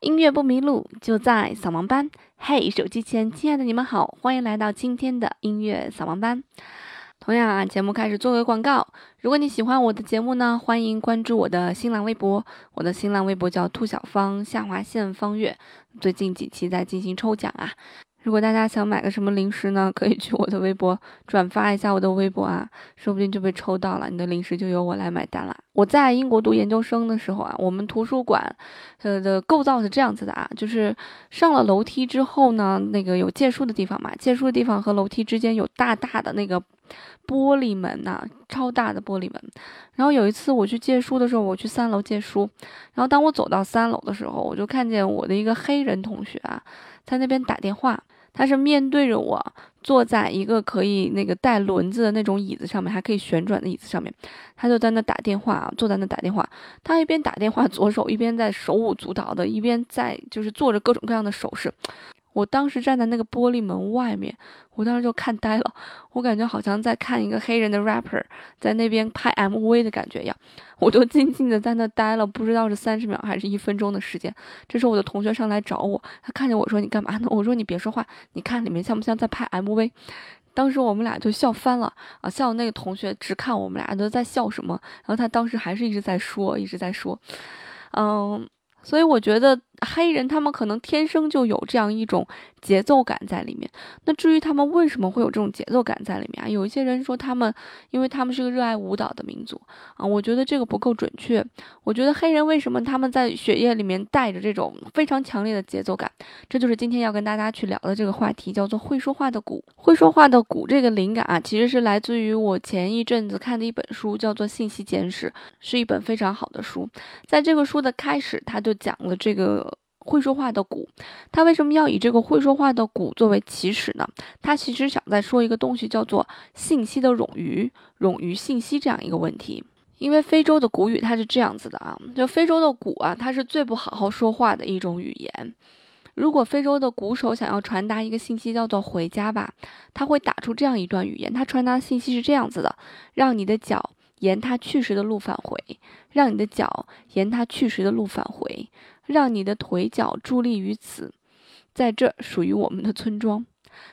音乐不迷路，就在扫盲班。嘿，手机前亲爱的你们好，欢迎来到今天的音乐扫盲班。同样啊，节目开始做个广告。如果你喜欢我的节目呢，欢迎关注我的新浪微博。我的新浪微博叫兔小芳下划线方月。最近几期在进行抽奖啊。如果大家想买个什么零食呢，可以去我的微博转发一下我的微博啊，说不定就被抽到了，你的零食就由我来买单了。我在英国读研究生的时候啊，我们图书馆，呃的构造是这样子的啊，就是上了楼梯之后呢，那个有借书的地方嘛，借书的地方和楼梯之间有大大的那个玻璃门呐，超大的玻璃门。然后有一次我去借书的时候，我去三楼借书，然后当我走到三楼的时候，我就看见我的一个黑人同学啊，在那边打电话。他是面对着我，坐在一个可以那个带轮子的那种椅子上面，还可以旋转的椅子上面，他就在那打电话，坐在那打电话。他一边打电话，左手一边在手舞足蹈的，一边在就是做着各种各样的手势。我当时站在那个玻璃门外面，我当时就看呆了，我感觉好像在看一个黑人的 rapper 在那边拍 MV 的感觉一样，我就静静的在那待了，不知道是三十秒还是一分钟的时间。这时候我的同学上来找我，他看见我说：“你干嘛呢？”我说：“你别说话，你看里面像不像在拍 MV？” 当时我们俩就笑翻了啊，笑那个同学直看我们俩都在笑什么，然后他当时还是一直在说，一直在说，嗯。所以我觉得黑人他们可能天生就有这样一种节奏感在里面。那至于他们为什么会有这种节奏感在里面啊？有一些人说他们，因为他们是个热爱舞蹈的民族啊。我觉得这个不够准确。我觉得黑人为什么他们在血液里面带着这种非常强烈的节奏感？这就是今天要跟大家去聊的这个话题，叫做会说话的鼓。会说话的鼓这个灵感啊，其实是来自于我前一阵子看的一本书，叫做《信息简史》，是一本非常好的书。在这个书的开始，他就讲了这个会说话的鼓，他为什么要以这个会说话的鼓作为起始呢？他其实想在说一个东西，叫做信息的冗余，冗余信息这样一个问题。因为非洲的古语它是这样子的啊，就非洲的鼓啊，它是最不好好说话的一种语言。如果非洲的鼓手想要传达一个信息，叫做回家吧，他会打出这样一段语言，他传达的信息是这样子的：让你的脚。沿他去时的路返回，让你的脚沿他去时的路返回，让你的腿脚伫立于此，在这属于我们的村庄。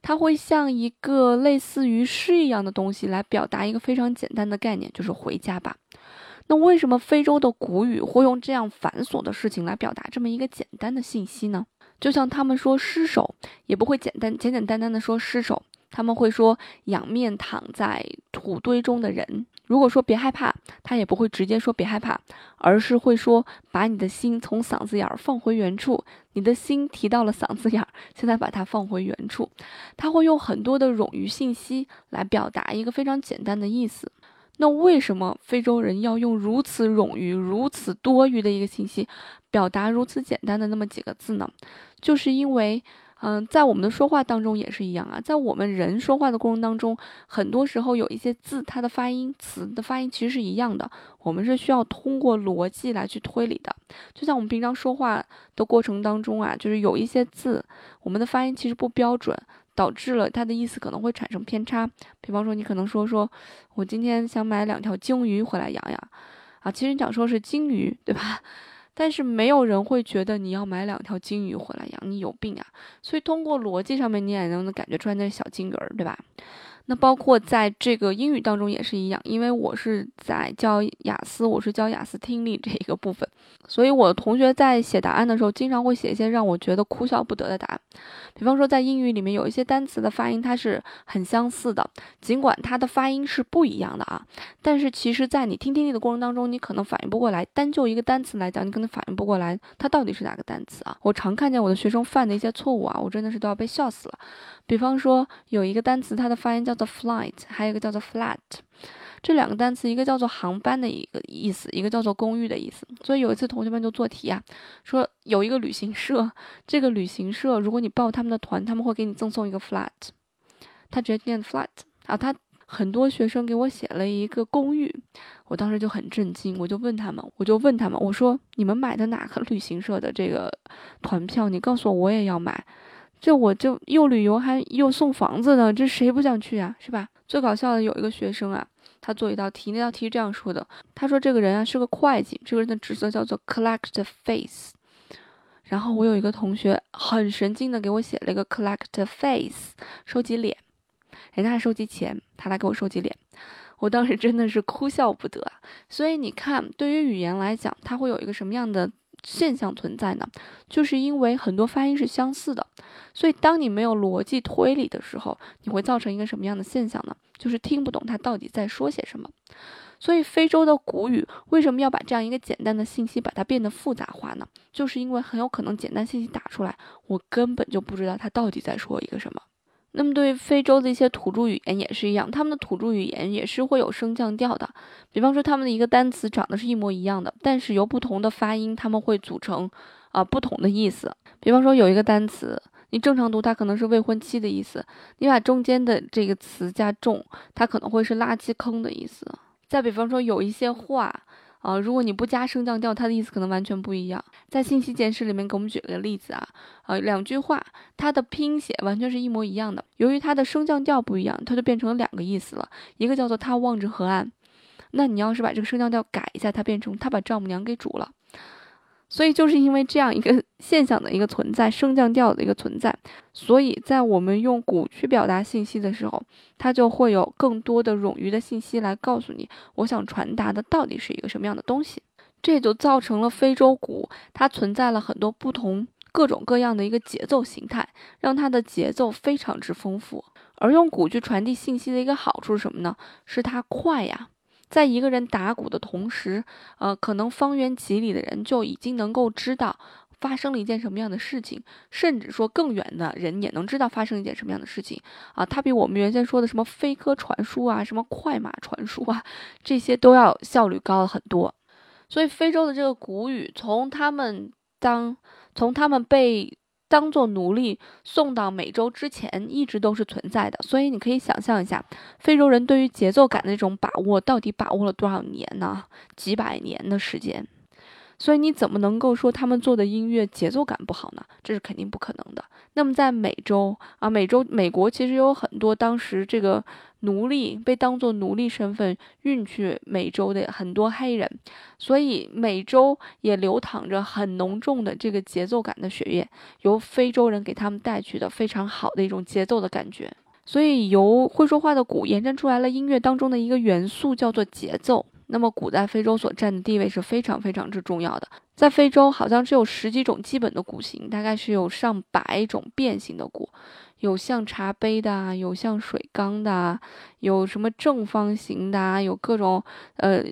它会像一个类似于诗一样的东西来表达一个非常简单的概念，就是回家吧。那为什么非洲的古语会用这样繁琐的事情来表达这么一个简单的信息呢？就像他们说尸首，也不会简单简简单单的说尸首，他们会说仰面躺在土堆中的人。如果说别害怕，他也不会直接说别害怕，而是会说把你的心从嗓子眼儿放回原处。你的心提到了嗓子眼儿，现在把它放回原处。他会用很多的冗余信息来表达一个非常简单的意思。那为什么非洲人要用如此冗余、如此多余的一个信息，表达如此简单的那么几个字呢？就是因为。嗯，在我们的说话当中也是一样啊，在我们人说话的过程当中，很多时候有一些字，它的发音词的发音其实是一样的，我们是需要通过逻辑来去推理的。就像我们平常说话的过程当中啊，就是有一些字，我们的发音其实不标准，导致了它的意思可能会产生偏差。比方说，你可能说说，我今天想买两条鲸鱼回来养养，啊，其实你想说是鲸鱼，对吧？但是没有人会觉得你要买两条金鱼回来养，你有病啊！所以通过逻辑上面，你也能感觉出来那是小金鱼儿，对吧？那包括在这个英语当中也是一样，因为我是在教雅思，我是教雅思听力这一个部分，所以我同学在写答案的时候，经常会写一些让我觉得哭笑不得的答案。比方说，在英语里面有一些单词的发音它是很相似的，尽管它的发音是不一样的啊，但是其实在你听听力的过程当中，你可能反应不过来。单就一个单词来讲，你可能反应不过来它到底是哪个单词啊？我常看见我的学生犯的一些错误啊，我真的是都要被笑死了。比方说，有一个单词，它的发音叫做 flight，还有一个叫做 flat，这两个单词，一个叫做航班的一个意思，一个叫做公寓的意思。所以有一次同学们就做题啊，说有一个旅行社，这个旅行社如果你报他们的团，他们会给你赠送一个 flat，他直接念 flat 啊，他很多学生给我写了一个公寓，我当时就很震惊，我就问他们，我就问他们，我说你们买的哪个旅行社的这个团票？你告诉我，我也要买。这我就又旅游还又送房子的，这谁不想去啊？是吧？最搞笑的有一个学生啊，他做一道题，那道题是这样说的：他说这个人啊是个会计，这个人的职责叫做 collect face。然后我有一个同学很神经的给我写了一个 collect face，收集脸，人家还收集钱，他来给我收集脸，我当时真的是哭笑不得啊。所以你看，对于语言来讲，它会有一个什么样的现象存在呢？就是因为很多发音是相似的，所以当你没有逻辑推理的时候，你会造成一个什么样的现象呢？就是听不懂他到底在说些什么。所以非洲的古语为什么要把这样一个简单的信息把它变得复杂化呢？就是因为很有可能简单信息打出来，我根本就不知道他到底在说一个什么。那么对于非洲的一些土著语言也是一样，他们的土著语言也是会有升降调的。比方说他们的一个单词长得是一模一样的，但是由不同的发音，他们会组成啊不同的意思。比方说有一个单词，你正常读它可能是未婚妻的意思，你把中间的这个词加重，它可能会是垃圾坑的意思。再比方说，有一些话啊，如果你不加升降调，它的意思可能完全不一样。在信息简史里面给我们举了个例子啊，呃，两句话它的拼写完全是一模一样的，由于它的升降调不一样，它就变成了两个意思了。一个叫做他望着河岸，那你要是把这个升降调改一下，它变成他把丈母娘给煮了。所以就是因为这样一个 现象的一个存在，升降调的一个存在，所以在我们用鼓去表达信息的时候，它就会有更多的冗余的信息来告诉你，我想传达的到底是一个什么样的东西。这就造成了非洲鼓它存在了很多不同、各种各样的一个节奏形态，让它的节奏非常之丰富。而用鼓去传递信息的一个好处是什么呢？是它快呀。在一个人打鼓的同时，呃，可能方圆几里的人就已经能够知道发生了一件什么样的事情，甚至说更远的人也能知道发生一件什么样的事情啊。它比我们原先说的什么飞鸽传书啊，什么快马传书啊，这些都要效率高了很多。所以非洲的这个古语，从他们当从他们被。当做奴隶送到美洲之前，一直都是存在的。所以你可以想象一下，非洲人对于节奏感的这种把握，到底把握了多少年呢？几百年的时间。所以你怎么能够说他们做的音乐节奏感不好呢？这是肯定不可能的。那么在美洲啊，美洲美国其实有很多当时这个奴隶被当做奴隶身份运去美洲的很多黑人，所以美洲也流淌着很浓重的这个节奏感的血液，由非洲人给他们带去的非常好的一种节奏的感觉。所以由会说话的鼓延伸出来了音乐当中的一个元素，叫做节奏。那么古在非洲所占的地位是非常非常之重要的。在非洲，好像只有十几种基本的骨型，大概是有上百种变形的骨，有像茶杯的，有像水缸的，有什么正方形的，有各种呃。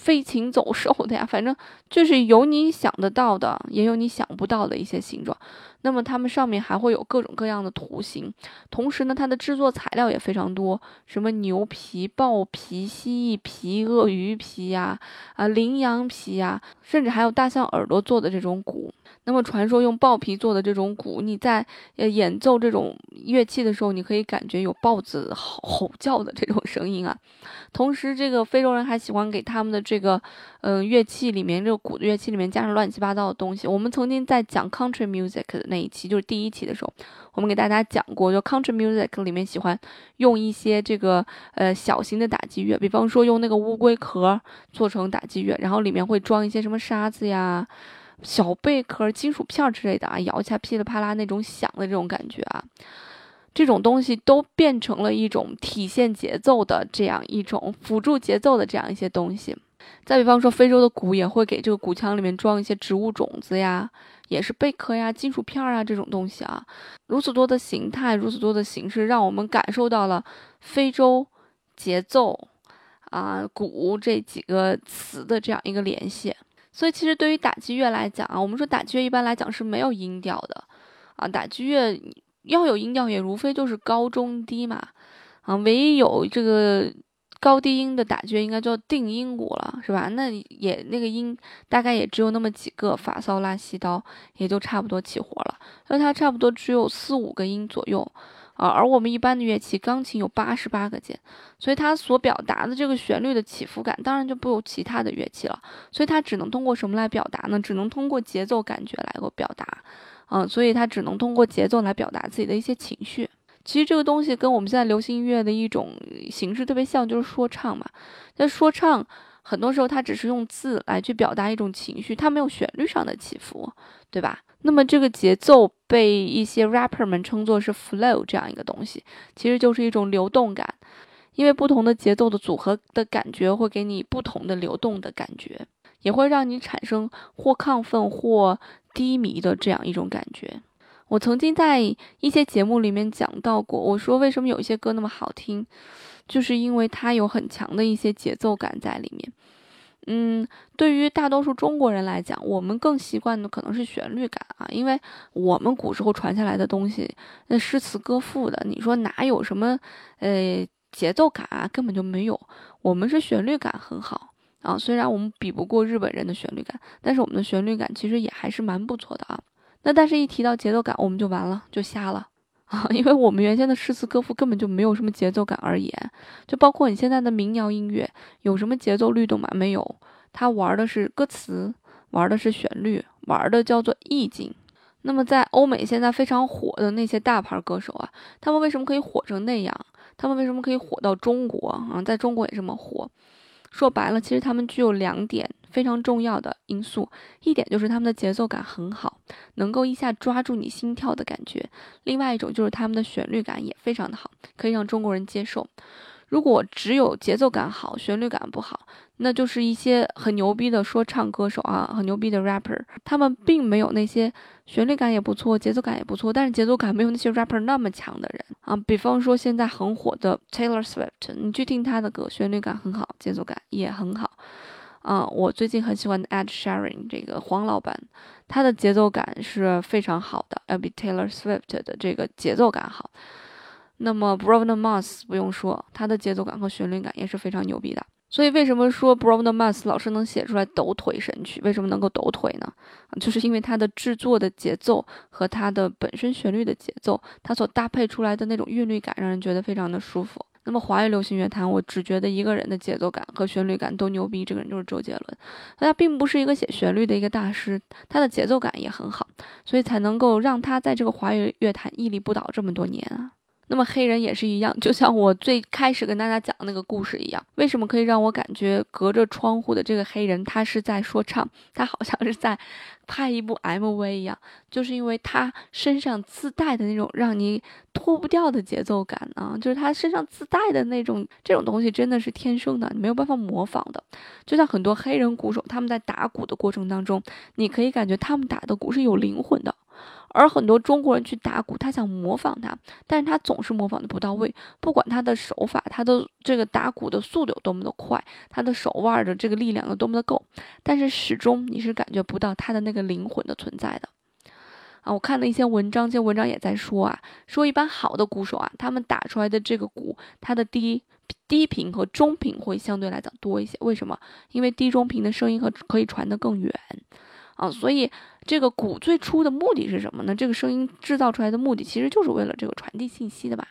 飞禽走兽的呀，反正就是有你想得到的，也有你想不到的一些形状。那么它们上面还会有各种各样的图形，同时呢，它的制作材料也非常多，什么牛皮、豹皮、蜥蜴皮、鳄鱼皮呀，啊，羚羊皮呀，甚至还有大象耳朵做的这种鼓。那么传说用豹皮做的这种鼓，你在呃演奏这种乐器的时候，你可以感觉有豹子吼吼叫的这种声音啊。同时，这个非洲人还喜欢给他们的这个嗯乐器里面，这个鼓的乐器里面加上乱七八糟的东西。我们曾经在讲 country music 的那一期，就是第一期的时候，我们给大家讲过，就 country music 里面喜欢用一些这个呃小型的打击乐，比方说用那个乌龟壳做成打击乐，然后里面会装一些什么沙子呀。小贝壳、金属片之类的啊，摇起来噼里啪啦那种响的这种感觉啊，这种东西都变成了一种体现节奏的这样一种辅助节奏的这样一些东西。再比方说，非洲的鼓也会给这个鼓腔里面装一些植物种子呀，也是贝壳呀、金属片啊这种东西啊。如此多的形态，如此多的形式，让我们感受到了非洲节奏啊、鼓这几个词的这样一个联系。所以，其实对于打击乐来讲啊，我们说打击乐一般来讲是没有音调的，啊，打击乐要有音调也无非就是高中低嘛，啊，唯一有这个高低音的打击乐应该叫定音鼓了，是吧？那也那个音大概也只有那么几个，法骚拉西刀也就差不多起活了，所以它差不多只有四五个音左右。啊，而我们一般的乐器，钢琴有八十八个键，所以它所表达的这个旋律的起伏感，当然就不如其他的乐器了。所以它只能通过什么来表达呢？只能通过节奏感觉来够表达。嗯，所以它只能通过节奏来表达自己的一些情绪。其实这个东西跟我们现在流行音乐的一种形式特别像，就是说唱嘛。那说唱很多时候它只是用字来去表达一种情绪，它没有旋律上的起伏，对吧？那么这个节奏被一些 rapper 们称作是 flow 这样一个东西，其实就是一种流动感，因为不同的节奏的组合的感觉会给你不同的流动的感觉，也会让你产生或亢奋或低迷的这样一种感觉。我曾经在一些节目里面讲到过，我说为什么有一些歌那么好听，就是因为它有很强的一些节奏感在里面。嗯，对于大多数中国人来讲，我们更习惯的可能是旋律感啊，因为我们古时候传下来的东西，那诗词歌赋的，你说哪有什么呃节奏感啊，根本就没有。我们是旋律感很好啊，虽然我们比不过日本人的旋律感，但是我们的旋律感其实也还是蛮不错的啊。那但是，一提到节奏感，我们就完了，就瞎了啊！因为我们原先的诗词歌赋根本就没有什么节奏感而言，就包括你现在的民谣音乐，有什么节奏律动吗？没有，它玩的是歌词，玩的是旋律，玩的叫做意境。那么在欧美现在非常火的那些大牌歌手啊，他们为什么可以火成那样？他们为什么可以火到中国啊？在中国也这么火？说白了，其实他们具有两点。非常重要的因素，一点就是他们的节奏感很好，能够一下抓住你心跳的感觉；另外一种就是他们的旋律感也非常的好，可以让中国人接受。如果只有节奏感好，旋律感不好，那就是一些很牛逼的说唱歌手啊，很牛逼的 rapper，他们并没有那些旋律感也不错，节奏感也不错，但是节奏感没有那些 rapper 那么强的人啊。比方说现在很火的 Taylor Swift，你去听他的歌，旋律感很好，节奏感也很好。嗯，我最近很喜欢 Ed Sheeran 这个黄老板，他的节奏感是非常好的，要比 Taylor Swift 的这个节奏感好。那么 Bruno Mars 不用说，他的节奏感和旋律感也是非常牛逼的。所以为什么说 Bruno Mars 老师能写出来抖腿神曲？为什么能够抖腿呢？就是因为他的制作的节奏和他的本身旋律的节奏，他所搭配出来的那种韵律感，让人觉得非常的舒服。那么华语流行乐坛，我只觉得一个人的节奏感和旋律感都牛逼，这个人就是周杰伦。他并不是一个写旋律的一个大师，他的节奏感也很好，所以才能够让他在这个华语乐坛屹立不倒这么多年啊。那么黑人也是一样，就像我最开始跟大家讲的那个故事一样，为什么可以让我感觉隔着窗户的这个黑人他是在说唱，他好像是在拍一部 MV 一样，就是因为他身上自带的那种让你脱不掉的节奏感啊，就是他身上自带的那种这种东西真的是天生的，你没有办法模仿的。就像很多黑人鼓手，他们在打鼓的过程当中，你可以感觉他们打的鼓是有灵魂的。而很多中国人去打鼓，他想模仿他，但是他总是模仿的不到位。不管他的手法，他的这个打鼓的速度有多么的快，他的手腕的这个力量有多么的够，但是始终你是感觉不到他的那个灵魂的存在的。啊，我看了一些文章，这些文章也在说啊，说一般好的鼓手啊，他们打出来的这个鼓，它的低低频和中频会相对来讲多一些。为什么？因为低中频的声音和可以传得更远。啊，所以这个鼓最初的目的是什么呢？这个声音制造出来的目的其实就是为了这个传递信息的吧。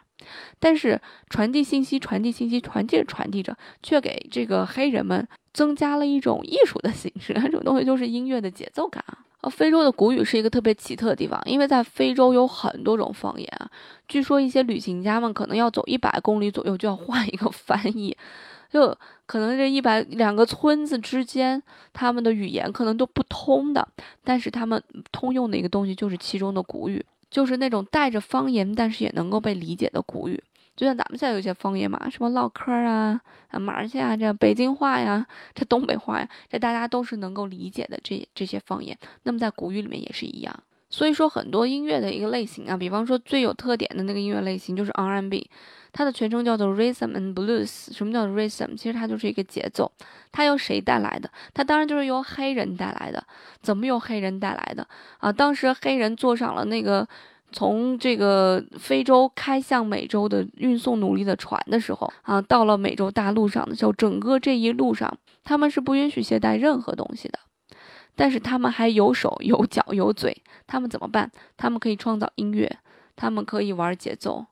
但是传递信息、传递信息、传递着传递着，却给这个黑人们增加了一种艺术的形式，这种东西就是音乐的节奏感啊。呃，非洲的古语是一个特别奇特的地方，因为在非洲有很多种方言啊。据说一些旅行家们可能要走一百公里左右就要换一个翻译。就可能这一百两个村子之间，他们的语言可能都不通的，但是他们通用的一个东西就是其中的古语，就是那种带着方言，但是也能够被理解的古语。就像咱们现在有些方言嘛，什么唠嗑啊、啊马儿去啊，这北京话呀、这东北话呀，这大家都是能够理解的这这些方言。那么在古语里面也是一样。所以说很多音乐的一个类型啊，比方说最有特点的那个音乐类型就是 R&B。它的全称叫做 Rhythm and Blues。什么叫 Rhythm？其实它就是一个节奏。它由谁带来的？它当然就是由黑人带来的。怎么由黑人带来的啊？当时黑人坐上了那个从这个非洲开向美洲的运送奴隶的船的时候啊，到了美洲大陆上的时候，整个这一路上他们是不允许携带任何东西的。但是他们还有手有脚有嘴，他们怎么办？他们可以创造音乐，他们可以玩节奏。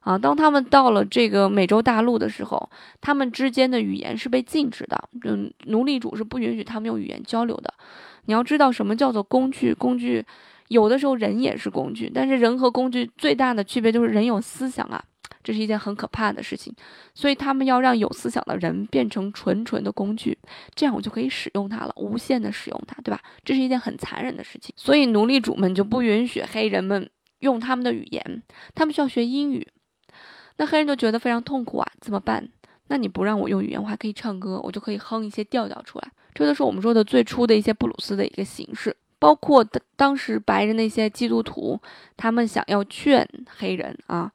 啊，当他们到了这个美洲大陆的时候，他们之间的语言是被禁止的，嗯，奴隶主是不允许他们用语言交流的。你要知道什么叫做工具？工具有的时候人也是工具，但是人和工具最大的区别就是人有思想啊，这是一件很可怕的事情。所以他们要让有思想的人变成纯纯的工具，这样我就可以使用它了，无限的使用它，对吧？这是一件很残忍的事情。所以奴隶主们就不允许黑人们用他们的语言，他们需要学英语。那黑人就觉得非常痛苦啊，怎么办？那你不让我用语言，我还可以唱歌，我就可以哼一些调调出来。这都是我们说的最初的一些布鲁斯的一个形式。包括当当时白人那些基督徒，他们想要劝黑人啊，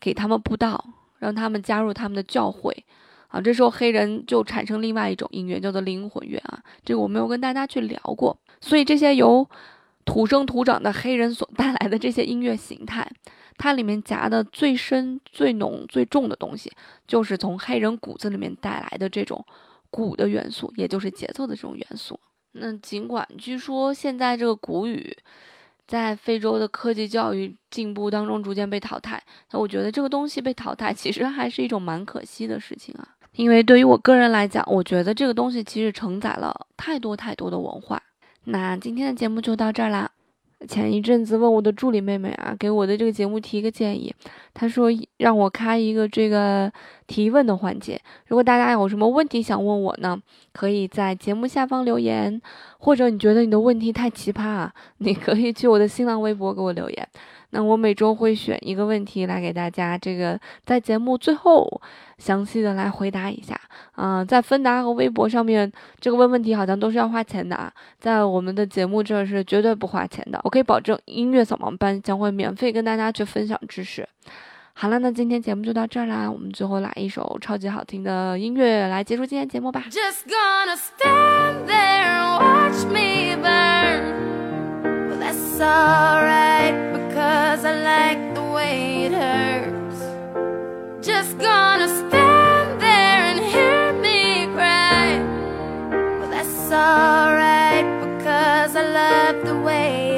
给他们布道，让他们加入他们的教会啊。这时候黑人就产生另外一种音乐，叫做灵魂乐啊。这个我没有跟大家去聊过。所以这些由土生土长的黑人所带来的这些音乐形态，它里面夹的最深、最浓、最重的东西，就是从黑人骨子里面带来的这种鼓的元素，也就是节奏的这种元素。那尽管据说现在这个古语在非洲的科技教育进步当中逐渐被淘汰，那我觉得这个东西被淘汰其实还是一种蛮可惜的事情啊。因为对于我个人来讲，我觉得这个东西其实承载了太多太多的文化。那今天的节目就到这儿啦。前一阵子问我的助理妹妹啊，给我的这个节目提一个建议，她说让我开一个这个提问的环节。如果大家有什么问题想问我呢，可以在节目下方留言，或者你觉得你的问题太奇葩啊，你可以去我的新浪微博给我留言。那我每周会选一个问题来给大家，这个在节目最后详细的来回答一下啊。在芬达和微博上面，这个问问题好像都是要花钱的啊，在我们的节目这是绝对不花钱的。我可以保证，音乐扫盲班将会免费跟大家去分享知识。好了，那今天节目就到这儿啦，我们最后来一首超级好听的音乐来结束今天节目吧。Just gonna stand there and watch me burn. that's alright because I like the way it hurts. Just gonna stand there and hear me cry. Well, that's alright because I love the way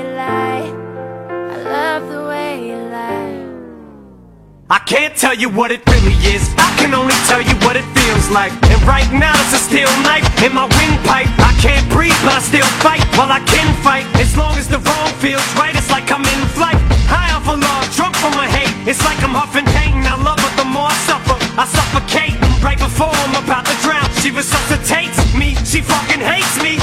I can't tell you what it really is. I can only tell you what it feels like. And right now it's a steel knife in my windpipe. I can't breathe, but I still fight. While I can fight, as long as the wrong feels right, it's like I'm in flight. High off a love, drunk from my hate. It's like I'm huffing pain. I love her the more I suffer. I suffocate right before I'm about to drown. She resuscitates me. She fucking hates me,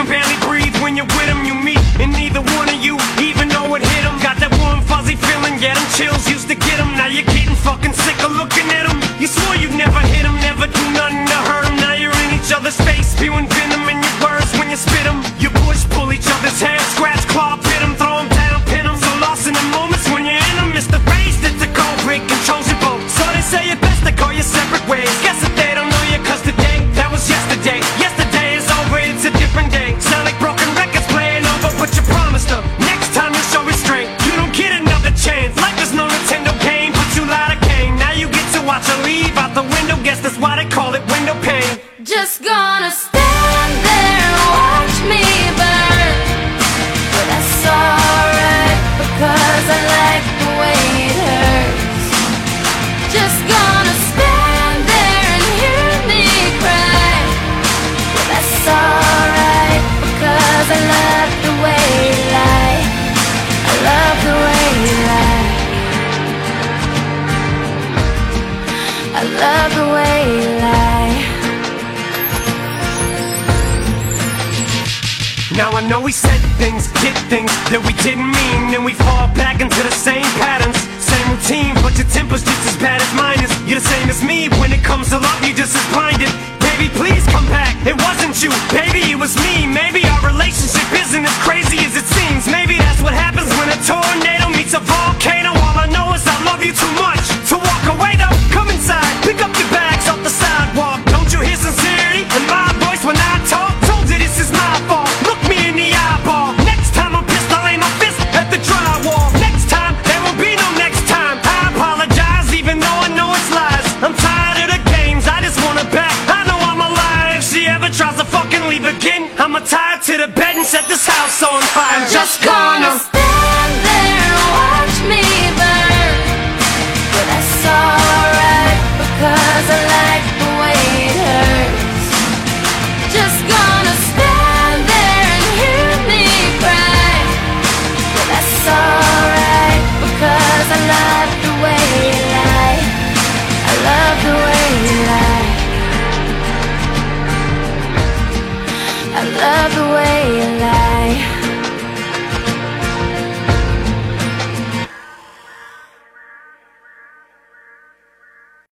can barely breathe when you're with them? You meet, and neither one of you even know it hit them. Got that warm, fuzzy feeling, get them chills used to get them. Now you're getting fucking sick of looking at them. You swore you'd never hit them, never do nothing to hurt them. Now you're in each other's face, spewing venom in your words when you spit them. Just gonna stand things that we didn't mean And we fall back into the same patterns, I'ma tie it to the bed and set this house on fire. Just come.